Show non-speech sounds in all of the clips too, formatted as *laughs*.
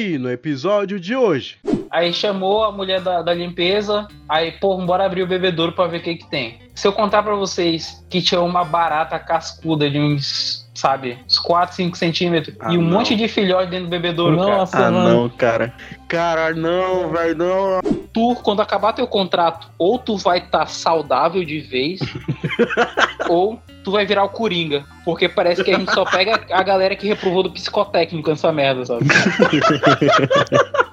aí no episódio de hoje. Aí chamou a mulher da, da limpeza, aí, pô, bora abrir o bebedouro pra ver o que que tem. Se eu contar pra vocês que tinha uma barata cascuda de uns, sabe, uns 4, 5 centímetros Ah, e um não. monte de filhote dentro do bebedouro, cara. Nossa, Ah, mano. não, cara. Cara, não, velho, não. Tu, quando acabar teu contrato, ou tu vai estar saudável de vez, *laughs* ou tu vai virar o Coringa. Porque parece que a gente só pega a galera que reprovou do psicotécnico nessa merda, sabe? *laughs*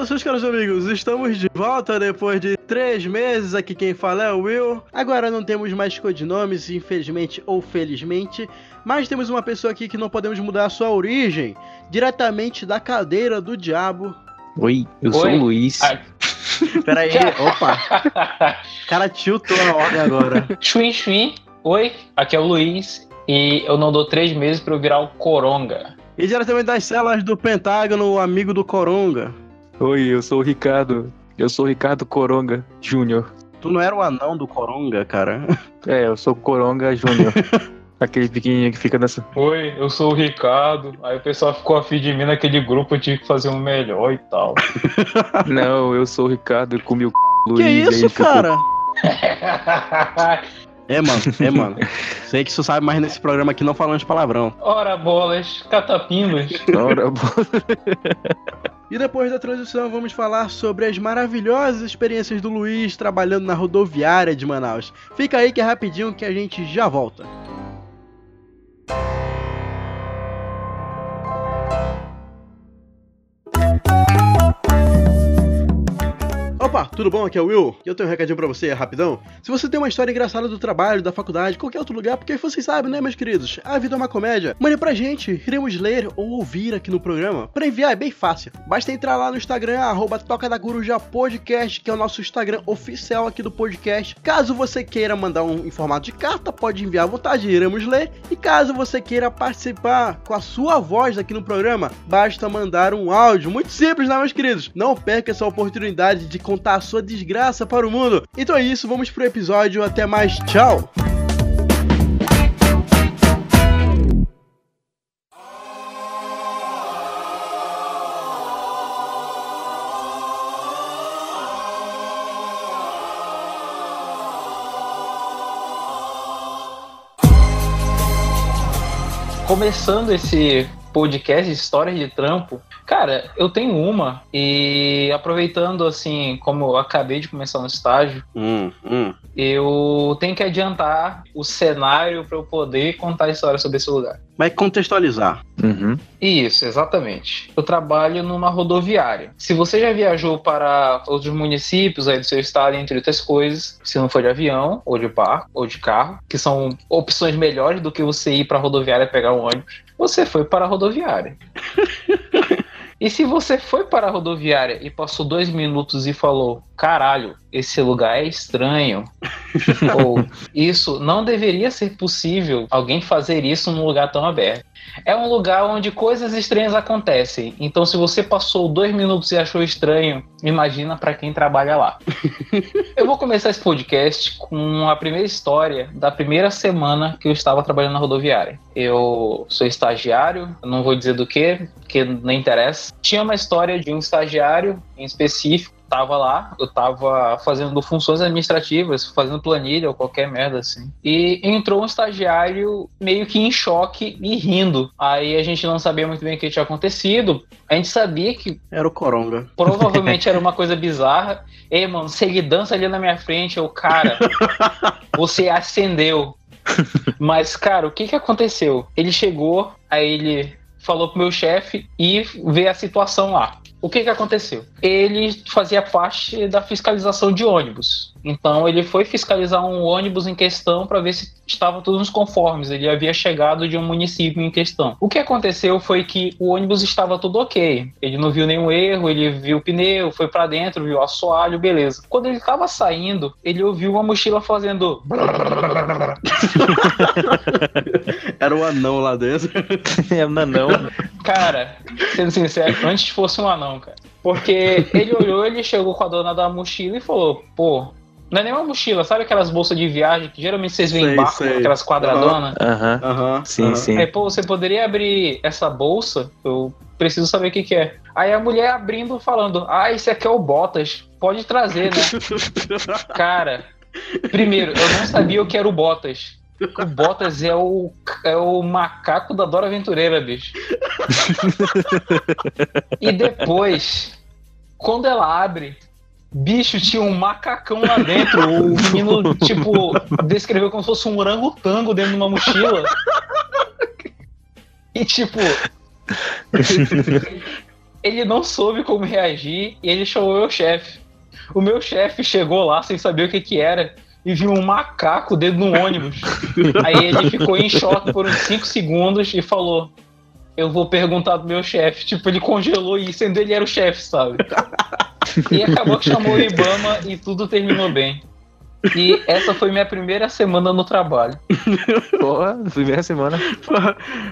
Saudações, caros amigos. Estamos de volta depois de três meses. Aqui quem fala é o Will. Agora não temos mais codinomes, infelizmente ou felizmente. Mas temos uma pessoa aqui que não podemos mudar a sua origem. Diretamente da cadeira do diabo. Oi, eu sou Oi? o Luiz. Ai. *laughs* Pera aí, *laughs* opa. O cara tiltou a ordem agora. Chuim, chuim. Oi, aqui é o Luiz. E eu não dou três meses pra eu virar o Coronga. E diretamente das celas do Pentágono, o amigo do Coronga. Oi, eu sou o Ricardo. Eu sou o Ricardo Coronga Júnior. Tu não era o anão do Coronga, cara? É, eu sou o Coronga Júnior. *laughs* Aquele pequenininho que fica nessa. Oi, eu sou o Ricardo. Aí o pessoal ficou afim de mim naquele grupo, eu tive que fazer um melhor e tal. *laughs* Não, eu sou o Ricardo, eu comi o c... Luiz. que e aí isso, ficou- cara? *laughs* É, mano, é, mano. Sei que você sabe, mas nesse programa aqui não falamos palavrão. Ora bolas, catapimbas. Ora, bo- E depois da transição, vamos falar sobre as maravilhosas experiências do Luiz trabalhando na rodoviária de Manaus. Fica aí que é rapidinho que a gente já volta. Opa, tudo bom? Aqui é o Will. E eu tenho um recadinho pra você, rapidão. Se você tem uma história engraçada do trabalho, da faculdade, qualquer outro lugar, porque vocês sabem, né, meus queridos? A vida é uma comédia. Mande pra gente, iremos ler ou ouvir aqui no programa. Pra enviar é bem fácil. Basta entrar lá no Instagram, arroba Toca da que é o nosso Instagram oficial aqui do podcast. Caso você queira mandar um em formato de carta, pode enviar à vontade, iremos ler. E caso você queira participar com a sua voz aqui no programa, basta mandar um áudio. Muito simples, né, meus queridos? Não perca essa oportunidade de contar a sua desgraça para o mundo. Então é isso, vamos pro episódio. Até mais, tchau! Começando esse podcast de histórias de trampo, cara, eu tenho uma e aproveitando assim, como eu acabei de começar no estágio, Hum, hum. eu tenho que adiantar o cenário para eu poder contar a história sobre esse lugar. Vai contextualizar. Uhum. Isso, exatamente. Eu trabalho numa rodoviária. Se você já viajou para outros municípios aí do seu estado, entre outras coisas, se não for de avião, ou de barco, ou de carro, que são opções melhores do que você ir para a rodoviária pegar um ônibus, você foi para a rodoviária. *laughs* E se você foi para a rodoviária e passou dois minutos e falou: caralho, esse lugar é estranho, *laughs* ou isso não deveria ser possível alguém fazer isso num lugar tão aberto. É um lugar onde coisas estranhas acontecem. Então, se você passou dois minutos e achou estranho, imagina para quem trabalha lá. *laughs* eu vou começar esse podcast com a primeira história da primeira semana que eu estava trabalhando na rodoviária. Eu sou estagiário, não vou dizer do que, porque não interessa. Tinha uma história de um estagiário em específico tava lá, eu tava fazendo funções administrativas, fazendo planilha ou qualquer merda assim. E entrou um estagiário meio que em choque e rindo. Aí a gente não sabia muito bem o que tinha acontecido. A gente sabia que Era o Coronga. provavelmente era uma coisa bizarra. Ei, mano, se ele dança ali na minha frente, eu, cara, você acendeu. Mas, cara, o que que aconteceu? Ele chegou, aí ele falou pro meu chefe e vê a situação lá. O que que aconteceu? Ele fazia parte da fiscalização de ônibus. Então ele foi fiscalizar um ônibus em questão para ver se estava tudo nos conformes. Ele havia chegado de um município em questão. O que aconteceu foi que o ônibus estava tudo ok. Ele não viu nenhum erro, ele viu o pneu, foi para dentro, viu o assoalho, beleza. Quando ele estava saindo, ele ouviu uma mochila fazendo *laughs* Era o anão lá dentro. É, não, não. Cara, sendo sincero, antes fosse um anão, cara. Porque ele olhou, ele chegou com a dona da mochila e falou, pô, não é nem uma mochila, sabe aquelas bolsas de viagem que geralmente vocês veem em barco, sei. aquelas quadradonas? Aham. Aham. Sim, sim. Aí, pô, você poderia abrir essa bolsa? Eu preciso saber o que, que é. Aí a mulher abrindo, falando, ah, esse aqui é o Botas, pode trazer, né? *laughs* Cara, primeiro, eu não sabia o que era o Botas. O Botas é o, é o macaco da Dora Aventureira, bicho. E depois, quando ela abre, bicho, tinha um macacão lá dentro. O menino, tipo, descreveu como se fosse um orangotango dentro de uma mochila. E, tipo, ele não soube como reagir e ele chamou o meu chefe. O meu chefe chegou lá sem saber o que que era e viu um macaco dentro de um ônibus. *laughs* Aí ele ficou em choque por uns 5 segundos e falou: Eu vou perguntar pro meu chefe. Tipo, ele congelou e sendo ele era o chefe, sabe? E acabou que chamou o Ibama e tudo terminou bem. E essa foi minha primeira semana no trabalho. *laughs* Porra, primeira semana.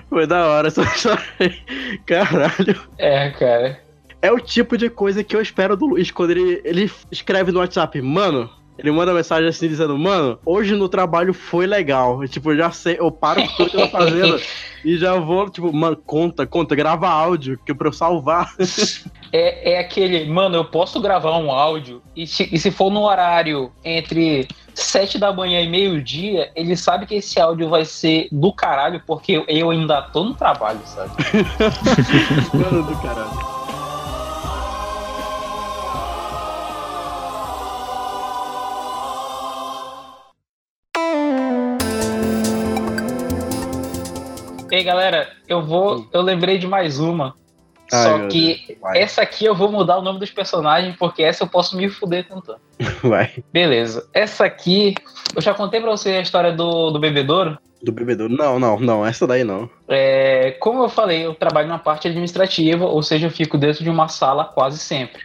Foi da hora essa história aí. Caralho. É, cara. É o tipo de coisa que eu espero do Luiz quando ele, ele escreve no WhatsApp, mano. Ele manda mensagem assim dizendo, mano, hoje no trabalho foi legal. Eu, tipo, já sei, eu paro tudo que eu tô fazendo *laughs* e já vou, tipo, mano, conta, conta, grava áudio, que é pra eu salvar. *laughs* É, é aquele, mano, eu posso gravar um áudio e se, e se for no horário entre 7 da manhã e meio-dia, ele sabe que esse áudio vai ser do caralho, porque eu ainda tô no trabalho, sabe? *laughs* mano do caralho. Ei, galera, eu vou. Eu lembrei de mais uma. Ai, só que essa aqui eu vou mudar o nome dos personagens, porque essa eu posso me fuder cantando. *laughs* vai. Beleza. Essa aqui, eu já contei pra você a história do, do bebedouro. Do bebedouro. Não, não, não, essa daí não. É, como eu falei, eu trabalho na parte administrativa, ou seja, eu fico dentro de uma sala quase sempre.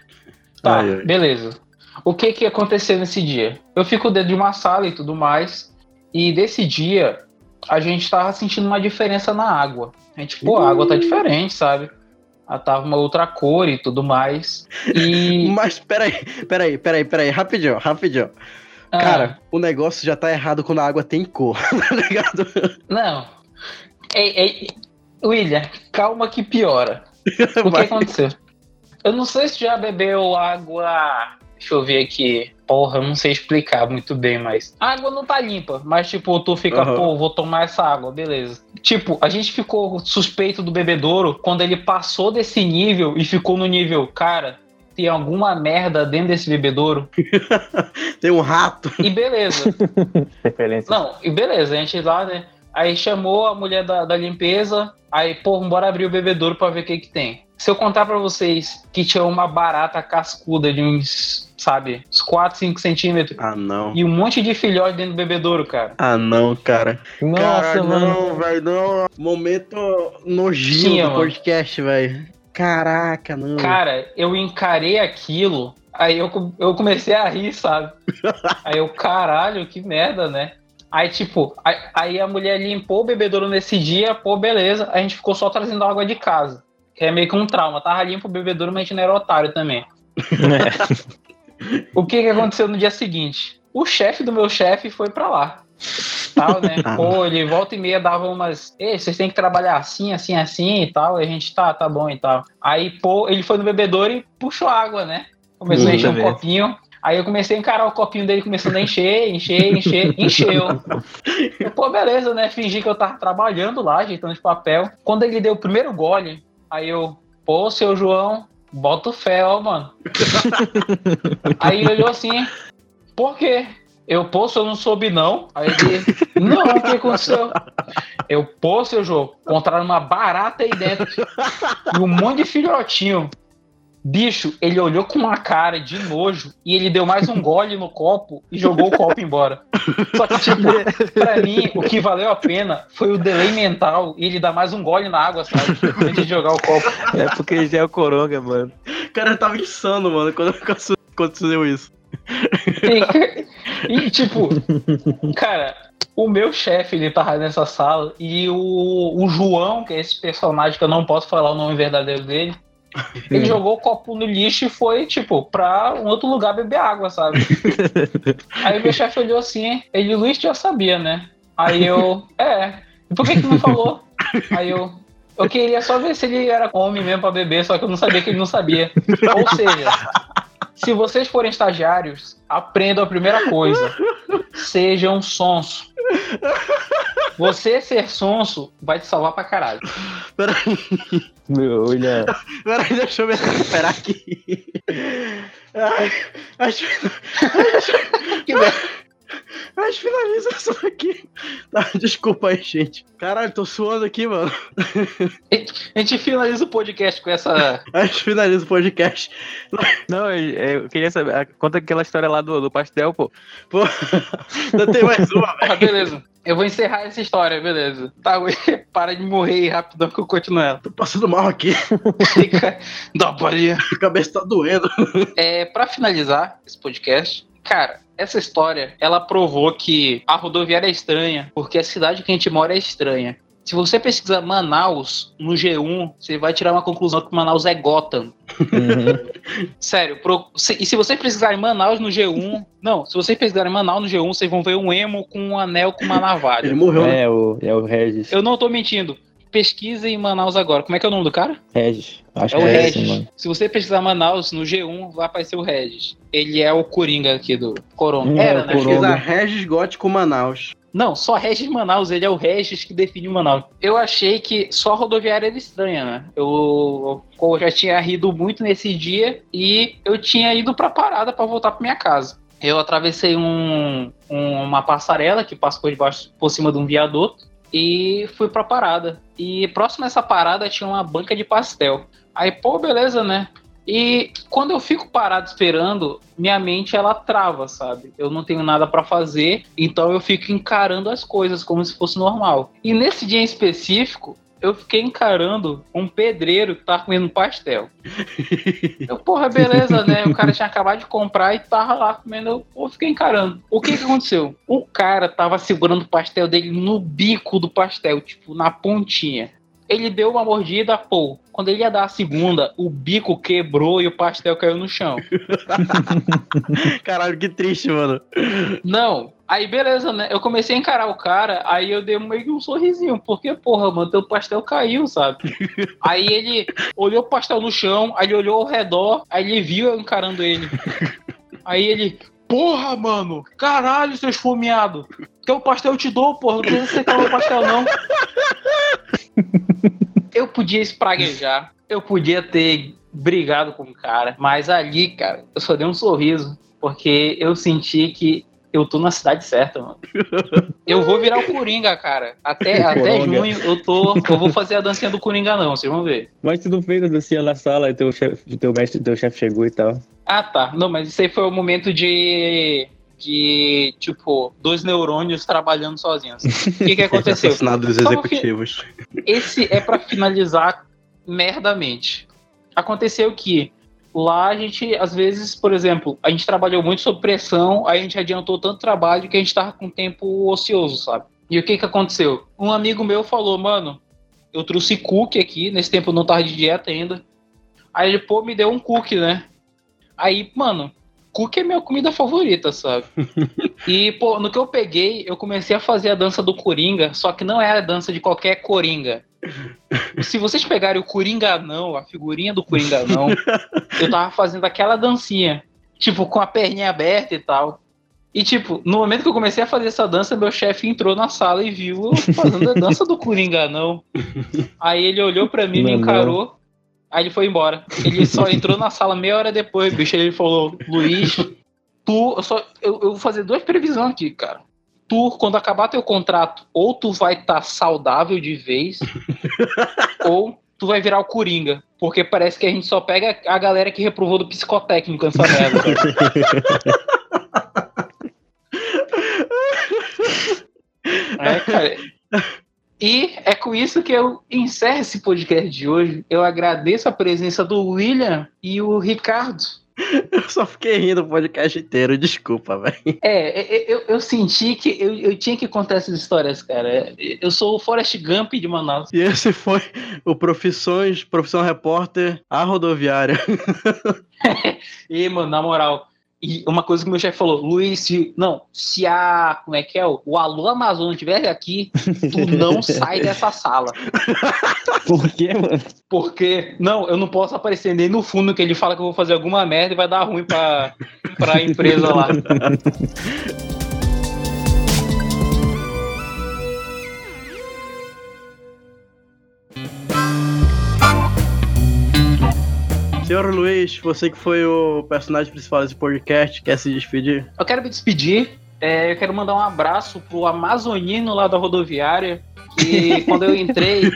Tá, Ai, ai. beleza. O que que aconteceu nesse dia? Eu fico dentro de uma sala e tudo mais, e desse dia a gente tava sentindo uma diferença na água. A gente, pô, a água tá diferente, sabe? Ela tava uma outra cor e tudo mais. E. *laughs* Mas peraí, peraí, peraí, peraí, rapidinho, rapidinho. ah, Cara, o negócio já tá errado quando a água tem cor, *laughs* tá ligado? Não. Ei, ei, William, calma que piora. O que aconteceu? Eu não sei se já bebeu água. Deixa eu ver aqui. Porra, eu não sei explicar muito bem, mas. A água não tá limpa, mas tipo, tu fica, Aham. pô, vou tomar essa água, beleza. Tipo, a gente ficou suspeito do bebedouro quando ele passou desse nível e ficou no nível, cara, tem alguma merda dentro desse bebedouro. *laughs* Tem um rato. E beleza. *laughs* Referência. Não, e beleza, a gente lá, né? Aí chamou a mulher da, da limpeza, aí, pô, bora abrir o bebedouro pra ver o que que tem. Se eu contar pra vocês que tinha uma barata cascuda de uns, sabe, uns 4, 5 centímetros Ah, não. e um monte de filhote dentro do bebedouro, cara. Ah, não, cara. Nossa, cara, mano. não, velho, não. Momento nojinho Tinha, do mano. podcast, velho. Caraca, não. Cara, eu encarei aquilo, aí eu, eu comecei a rir, sabe? *laughs* Aí eu, caralho, que merda, né? Aí, tipo, aí, aí a mulher limpou o bebedouro nesse dia, pô, beleza. A gente ficou só trazendo água de casa. Que é meio que um trauma. Tava limpo o bebedouro, mas a gente não era otário também. *laughs* O que que aconteceu no dia seguinte? O chefe do meu chefe foi pra lá. Tal, né? Ah. Pô, ele volta e meia dava umas. Ei, vocês têm que trabalhar assim, assim, assim e tal. E a gente tá, tá bom e tal. Aí, pô, ele foi no bebedouro e puxou água, né? Começou a encher um copinho. Aí eu comecei a encarar o copinho dele, começando a encher, encher, encher, *laughs* encheu. Eu, pô, beleza, né? Fingi que eu tava trabalhando lá, ajeitando de papel. Quando ele deu o primeiro gole, aí eu, pô, seu João, bota o fé, ó, mano. *laughs* aí ele olhou assim, por quê? Eu, pô, se eu não soube não. Aí ele, não, o que aconteceu? Eu, pô, seu João, encontraram uma barata aí dentro. E um monte de filhotinho. Bicho, ele olhou com uma cara de nojo e ele deu mais um gole no copo e jogou o copo embora. Só que, tipo, pra mim, o que valeu a pena foi o delay mental e ele dar mais um gole na água, sabe? Antes de jogar o copo. É porque ele já é o Coronga, mano. O cara tava insano, mano, quando *laughs* aconteceu isso. E, e, tipo, cara, o meu chefe, ele tava nessa sala e o, o João, que é esse personagem que eu não posso falar o nome verdadeiro dele, Ele jogou o copo no lixo e foi, tipo, pra um outro lugar beber água, sabe? *laughs* Aí meu chefe olhou assim, ele, Luiz, já sabia, né? Aí eu, é, por que que não falou? Aí eu, eu queria só ver se ele era homem mesmo pra beber, só que eu não sabia que ele não sabia. Ou seja, se vocês forem estagiários, aprendam a primeira coisa. Sejam sonso. Você ser sonso vai te salvar pra caralho. Peraí, Meu, olha. peraí, deixa eu me recuperar aqui. Ai, acho Que merda. *laughs* Mas finaliza isso daqui. Tá, desculpa aí, gente. Caralho, tô suando aqui, mano. *laughs* A gente finaliza o podcast com essa. A gente finaliza o podcast. Não, eu, eu queria saber. ah, Conta aquela história lá do, do pastel, pô. Pô, *laughs* ainda tem mais uma, velho. Ah, beleza. Eu vou encerrar essa história, beleza. Tá, para de morrer aí rapidão que eu continuo ela. Tô passando mal aqui. Fica. Dá uma palhinha. A cabeça tá doendo. É, para finalizar esse podcast, cara, essa história, ela provou que a rodoviária é estranha, porque a cidade que a gente mora é estranha. Se você pesquisar Manaus no G1, você vai tirar uma conclusão que Manaus é Gotham. Uhum. *laughs* Sério, pro- se- e se vocês pesquisarem Manaus no G1, não, se vocês pesquisarem Manaus no G1, vocês vão ver um emo com um anel com uma navalha. Ele morreu, né? É o, é o Regis. Eu não tô mentindo. Pesquisem Manaus agora. Como é que é o nome do cara? Regis. Acho É o que é Regis. esse, mano. Se você pesquisar Manaus no G1, vai aparecer o Regis. Ele é o Coringa aqui do Corona. Hum, Era, é né? Pesquisa Regis Gótico Manaus. Não, só Regis Manaus, ele é o Regis que define Manaus. Eu achei que só a rodoviária era estranha, né? Eu, eu já tinha rido muito nesse dia e eu tinha ido pra parada pra voltar pra minha casa. Eu atravessei um, um- uma passarela que passou por debaixo, por cima de um viaduto e fui pra parada. E próximo a essa parada tinha uma banca de pastel. Aí, pô, beleza, né? E quando eu fico parado esperando, minha mente ela trava, sabe? Eu não tenho nada pra fazer, então eu fico encarando as coisas como se fosse normal. E nesse dia em específico, eu fiquei encarando um pedreiro que tava comendo pastel. Eu, porra, beleza, né? O cara tinha acabado de comprar e tava lá comendo. Eu, pô, fiquei encarando. O que que aconteceu? O cara tava segurando o pastel dele no bico do pastel, tipo, na pontinha. Ele deu uma mordida, pô. Quando ele ia dar a segunda, o bico quebrou e o pastel caiu no chão. *laughs* Caralho, que triste, mano. Não. Aí, beleza, né? Eu comecei a encarar o cara, aí eu dei meio que um sorrisinho, porque, porra, mano, teu pastel caiu, sabe? *laughs* aí ele olhou o pastel no chão, aí ele olhou ao redor, aí ele viu eu encarando ele. *laughs* Aí ele, porra, mano, caralho, seu esfomeado. Teu pastel eu te dou, porra, não precisa aceitar meu pastel, não. *laughs* eu podia espraguejar, eu podia ter brigado com o cara, mas ali, cara, eu só dei um sorriso, porque eu senti que eu tô na cidade certa, mano. Eu vou virar o Coringa, cara. Até, *laughs* até junho eu tô. Eu vou fazer a dancinha do Coringa, não, vocês vão ver. Mas tu não fez a dancinha na sala e teu chefe, teu mestre, teu chefe chegou e tal. Ah, tá. Não, mas isso aí foi o momento de. De, tipo, dois neurônios trabalhando sozinhos. O que, que *laughs* aconteceu? Assassinado dos no executivos. esse é pra finalizar merdamente. Aconteceu que lá a gente, às vezes, por exemplo, a gente trabalhou muito sob pressão, aí a gente adiantou tanto trabalho que a gente tava com tempo ocioso, sabe? E o que que aconteceu? Um amigo meu falou, mano, eu trouxe cookie aqui, nesse tempo eu não tava de dieta ainda. Aí ele, pô, me deu um cookie, né? Aí, mano, cookie é minha comida favorita, sabe? *laughs* e, pô, no que eu peguei, eu comecei a fazer a dança do Coringa, só que não é a dança de qualquer Coringa. Se vocês pegarem o Coringa não, a figurinha do Coringa não, *laughs* eu tava fazendo aquela dancinha, tipo, com a perninha aberta e tal. E, tipo, no momento que eu comecei a fazer essa dança, meu chefe entrou na sala e viu eu fazendo a dança do Coringa não. Aí ele olhou pra mim, me Não, não. encarou, aí ele foi embora. Ele só entrou na sala meia hora depois, bicho. Ele falou, Luiz, tu, eu, só, eu, eu vou fazer duas previsões aqui, cara. Tu, quando acabar teu contrato, ou tu vai estar saudável de vez, *laughs* ou tu vai virar o Coringa. Porque parece que a gente só pega a galera que reprovou do psicotécnico nessa merda. *laughs* É, cara. E é com isso que eu encerro esse podcast de hoje. Eu agradeço a presença do William e o Ricardo. *laughs* Eu só fiquei rindo o podcast inteiro, desculpa, velho. É, é, eu, eu senti que eu, eu tinha que contar essas histórias, cara. Eu sou o Forrest Gump de Manaus. E esse foi o Profissões, Profissão Repórter, a rodoviária. *laughs* E, mano, na moral, e uma coisa que meu chefe falou, Luiz, se, não, se a, como é que é, o Alô Amazonas estiver aqui, tu *laughs* não sai dessa sala. Por quê, mano? Porque, não, eu não posso aparecer nem no fundo que ele fala que eu vou fazer alguma merda e vai dar ruim pra, pra empresa lá. *laughs* Senhor Luiz, você que foi o personagem principal desse podcast, quer se despedir? Eu quero me despedir, é, eu quero mandar um abraço pro Amazonino lá da rodoviária, que *laughs* quando eu entrei,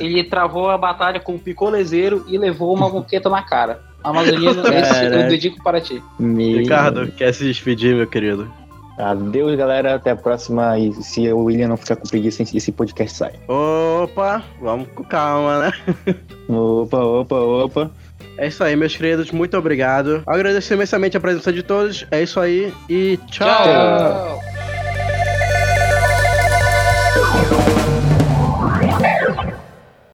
ele travou a batalha com o picolezeiro e levou uma moqueta na cara. Amazonino, *laughs* esse eu dedico para ti. Meu... Ricardo, quer se despedir, meu querido? Adeus, galera. Até a próxima. E se o William não ficar com preguiça, esse podcast sai. Opa, vamos com calma, né? *laughs* Opa, opa, opa. É isso aí, meus queridos. Muito obrigado. Agradeço imensamente a presença de todos. É isso aí e tchau. Tchau.